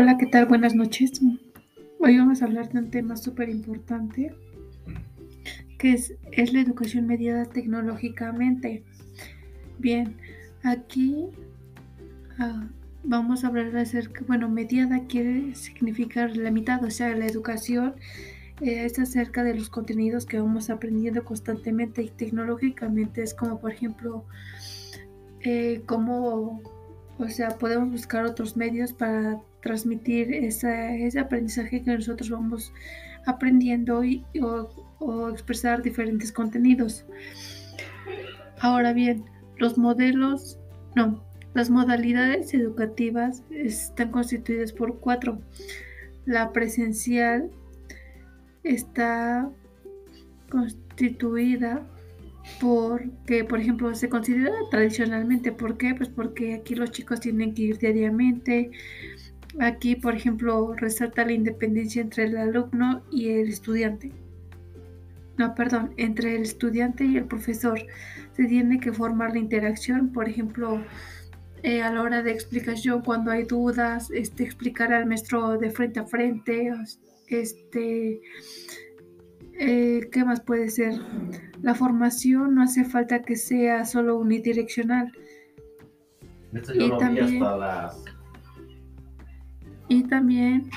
Hola, ¿qué tal? Buenas noches. Hoy vamos a hablar de un tema súper importante, que es, es, la educación mediada tecnológicamente. Bien, aquí uh, vamos a hablar acerca, bueno, mediada quiere significar la mitad, o sea, la educación eh, es acerca de los contenidos que vamos aprendiendo constantemente y tecnológicamente es como, por ejemplo, eh, cómo, o sea, podemos buscar otros medios para transmitir ese aprendizaje que nosotros vamos aprendiendo y, o, o expresar diferentes contenidos. Ahora bien, los modelos, no, las modalidades educativas están constituidas por cuatro. La presencial está constituida porque, por ejemplo, se considera tradicionalmente. ¿Por qué? Pues porque aquí los chicos tienen que ir diariamente. Aquí, por ejemplo, resalta la independencia entre el alumno y el estudiante. No, perdón, entre el estudiante y el profesor. Se tiene que formar la interacción, por ejemplo, eh, a la hora de explicación, cuando hay dudas, este, explicar al maestro de frente a frente, este, eh, ¿qué más puede ser? La formación no hace falta que sea solo unidireccional. Y también, y también,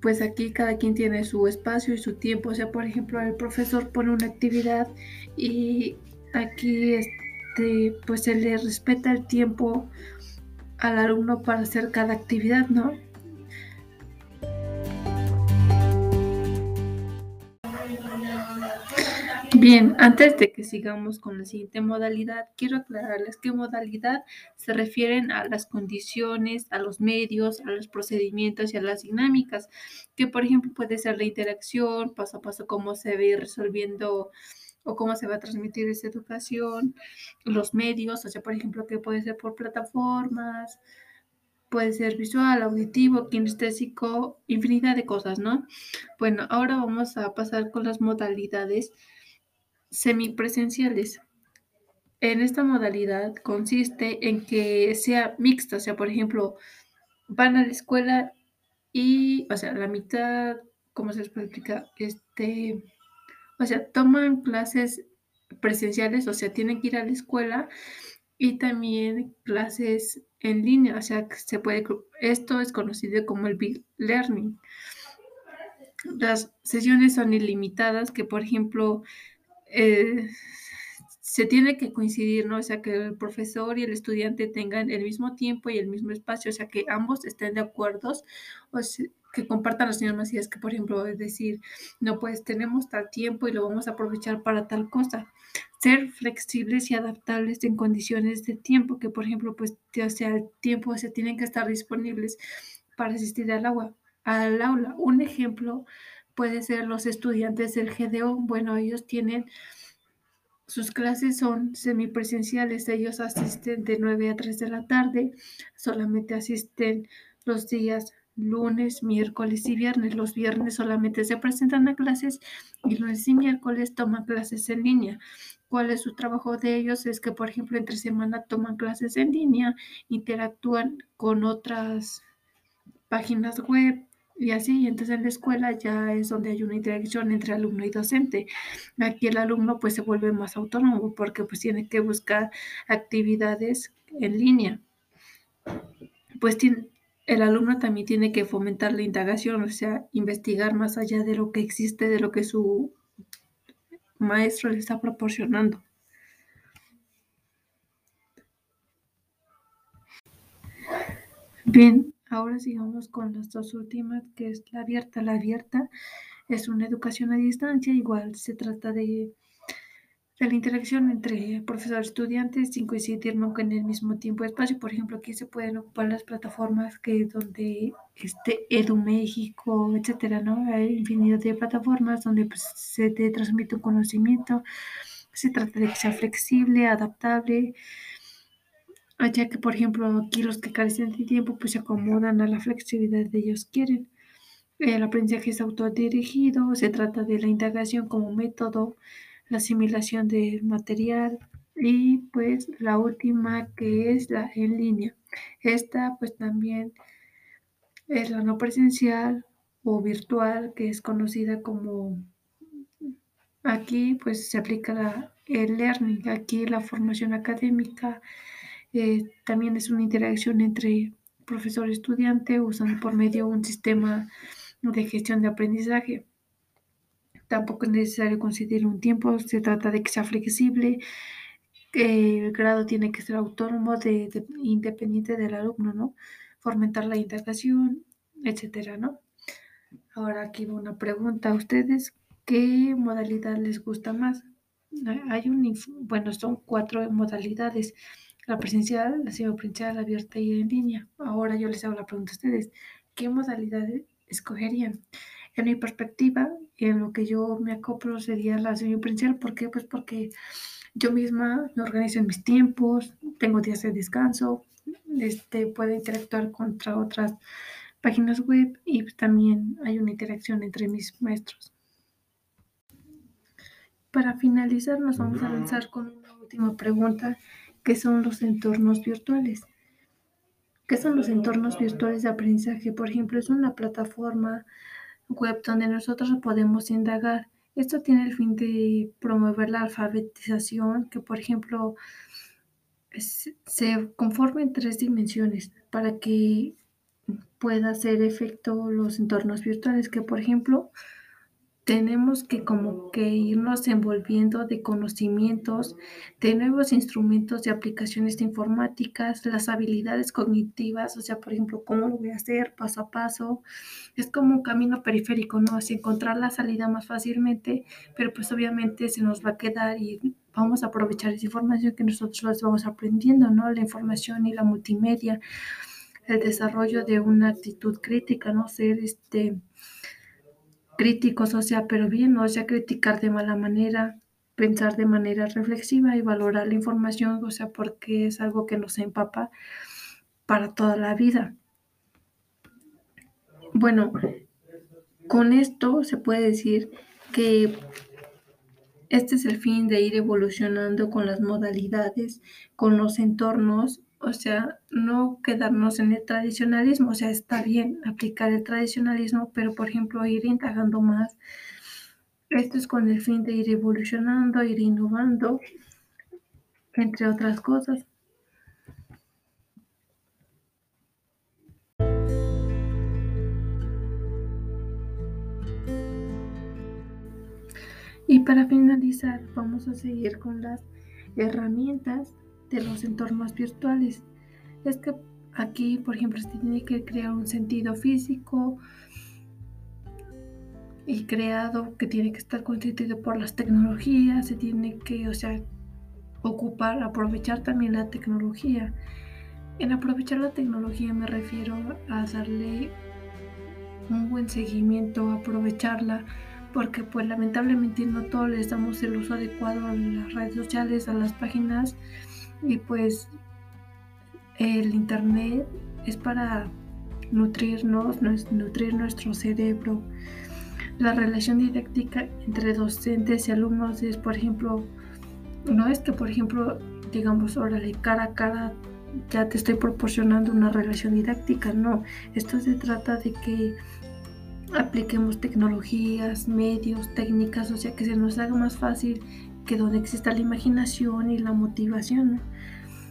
pues aquí cada quien tiene su espacio y su tiempo. O sea, por ejemplo, el profesor pone una actividad y aquí este, pues se le respeta el tiempo al alumno para hacer cada actividad, ¿no? Bien, antes de que sigamos con la siguiente modalidad, quiero aclararles qué modalidad se refieren a las condiciones, a los medios, a los procedimientos y a las dinámicas, que por ejemplo puede ser la interacción, paso a paso cómo se ve resolviendo o cómo se va a transmitir esa educación, los medios, o sea, por ejemplo, que puede ser por plataformas, puede ser visual, auditivo, kinestésico, infinidad de cosas, ¿no? Bueno, ahora vamos a pasar con las modalidades semipresenciales. En esta modalidad consiste en que sea mixta, o sea, por ejemplo, van a la escuela y, o sea, la mitad, ¿cómo se les puede explicar? Este, o sea, toman clases presenciales, o sea, tienen que ir a la escuela y también clases en línea, o sea, se puede, esto es conocido como el big learning. Las sesiones son ilimitadas, que por ejemplo, eh, se tiene que coincidir, ¿no? O sea, que el profesor y el estudiante tengan el mismo tiempo y el mismo espacio, o sea, que ambos estén de acuerdo, o que compartan las mismas ideas, que por ejemplo, es decir, no, pues tenemos tal tiempo y lo vamos a aprovechar para tal cosa. Ser flexibles y adaptables en condiciones de tiempo, que por ejemplo, pues, o sea, el tiempo, o sea, tienen que estar disponibles para asistir al agua, al aula. Un ejemplo puede ser los estudiantes del GDO. Bueno, ellos tienen, sus clases son semipresenciales, ellos asisten de 9 a 3 de la tarde, solamente asisten los días lunes, miércoles y viernes. Los viernes solamente se presentan a clases y lunes y miércoles toman clases en línea. ¿Cuál es su trabajo de ellos? Es que, por ejemplo, entre semana toman clases en línea, interactúan con otras páginas web, y así, entonces en la escuela ya es donde hay una interacción entre alumno y docente. Aquí el alumno pues se vuelve más autónomo porque pues tiene que buscar actividades en línea. Pues el alumno también tiene que fomentar la indagación, o sea, investigar más allá de lo que existe, de lo que su maestro le está proporcionando. Bien, Ahora sigamos con las dos últimas, que es la abierta. La abierta es una educación a distancia, igual se trata de, de la interacción entre profesor estudiantes sin coincidir nunca en el mismo tiempo y espacio. Por ejemplo, aquí se pueden ocupar las plataformas que donde este Edu México, etcétera, ¿no? Hay infinidad de plataformas donde pues, se te transmite un conocimiento. Se trata de que sea flexible, adaptable, ya que, por ejemplo, aquí los que carecen de tiempo pues se acomodan a la flexibilidad de ellos quieren. El aprendizaje es autodirigido, se trata de la indagación como método, la asimilación del material y pues la última que es la en línea. Esta pues también es la no presencial o virtual, que es conocida como aquí pues se aplica el learning, aquí la formación académica, eh, también es una interacción entre profesor-estudiante usando por medio un sistema de gestión de aprendizaje. Tampoco es necesario considerar un tiempo, se trata de que sea flexible, el grado tiene que ser autónomo, de, independiente del alumno, ¿no? Fomentar la integración, etcétera, ¿no? Ahora aquí una pregunta. ¿A ustedes qué modalidad les gusta más? Hay un, bueno, son cuatro modalidades. La presencial, la semipresencial, abierta y en línea. Ahora yo les hago la pregunta a ustedes. ¿Qué modalidad escogerían? En mi perspectiva, en lo que yo me acoplo sería la semipresencial. ¿Por qué? Pues porque yo misma me organizo en mis tiempos, tengo días de descanso, este, puedo interactuar contra otras páginas web y también hay una interacción entre mis maestros. Para finalizar, nos vamos a lanzar con una última pregunta, que son los entornos virtuales. ¿Qué son los entornos virtuales de aprendizaje? Por ejemplo, es una plataforma web donde nosotros podemos indagar esto tiene el fin de promover la alfabetización, que por ejemplo se conforme en tres dimensiones para que pueda hacer efecto los entornos virtuales, que por ejemplo tenemos que como que irnos envolviendo de conocimientos, de nuevos instrumentos de aplicaciones informáticas, las habilidades cognitivas, o sea, por ejemplo, cómo lo voy a hacer paso a paso. Es como un camino periférico, ¿no? Así encontrar la salida más fácilmente, pero pues obviamente se nos va a quedar y vamos a aprovechar esa información que nosotros vamos aprendiendo, ¿no? La información y la multimedia, el desarrollo de una actitud crítica, ¿no? Ser este críticos, o sea, pero bien, o sea criticar de mala manera, pensar de manera reflexiva y valorar la información, o sea, porque es algo que nos empapa para toda la vida. Bueno, con esto se puede decir que este es el fin de ir evolucionando con las modalidades, con los entornos o sea, no quedarnos en el tradicionalismo, o sea, está bien aplicar el tradicionalismo, pero por ejemplo ir indagando más. Esto es con el fin de ir evolucionando, ir innovando, entre otras cosas. Y para finalizar, vamos a seguir con las herramientas de los entornos virtuales. Es que aquí, por ejemplo, se tiene que crear un sentido físico y creado que tiene que estar constituido por las tecnologías, se tiene que, o sea, ocupar, aprovechar también la tecnología. En aprovechar la tecnología me refiero a darle un buen seguimiento, aprovecharla, porque pues lamentablemente no todos les damos el uso adecuado a las redes sociales, a las páginas y pues el Internet es para nutrirnos, nutrir nuestro cerebro. La relación didáctica entre docentes y alumnos es, por ejemplo, no es que, por ejemplo, digamos, órale, cara a cara ya te estoy proporcionando una relación didáctica, no. Esto se trata de que apliquemos tecnologías, medios, técnicas, o sea, que se nos haga más fácil que donde exista la imaginación y la motivación.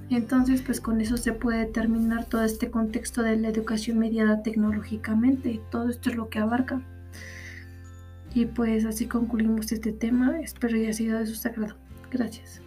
Entonces, pues con eso se puede determinar todo este contexto de la educación mediada tecnológicamente. Todo esto es lo que abarca. Y pues así concluimos este tema. Espero haya sido de su sagrado. Gracias.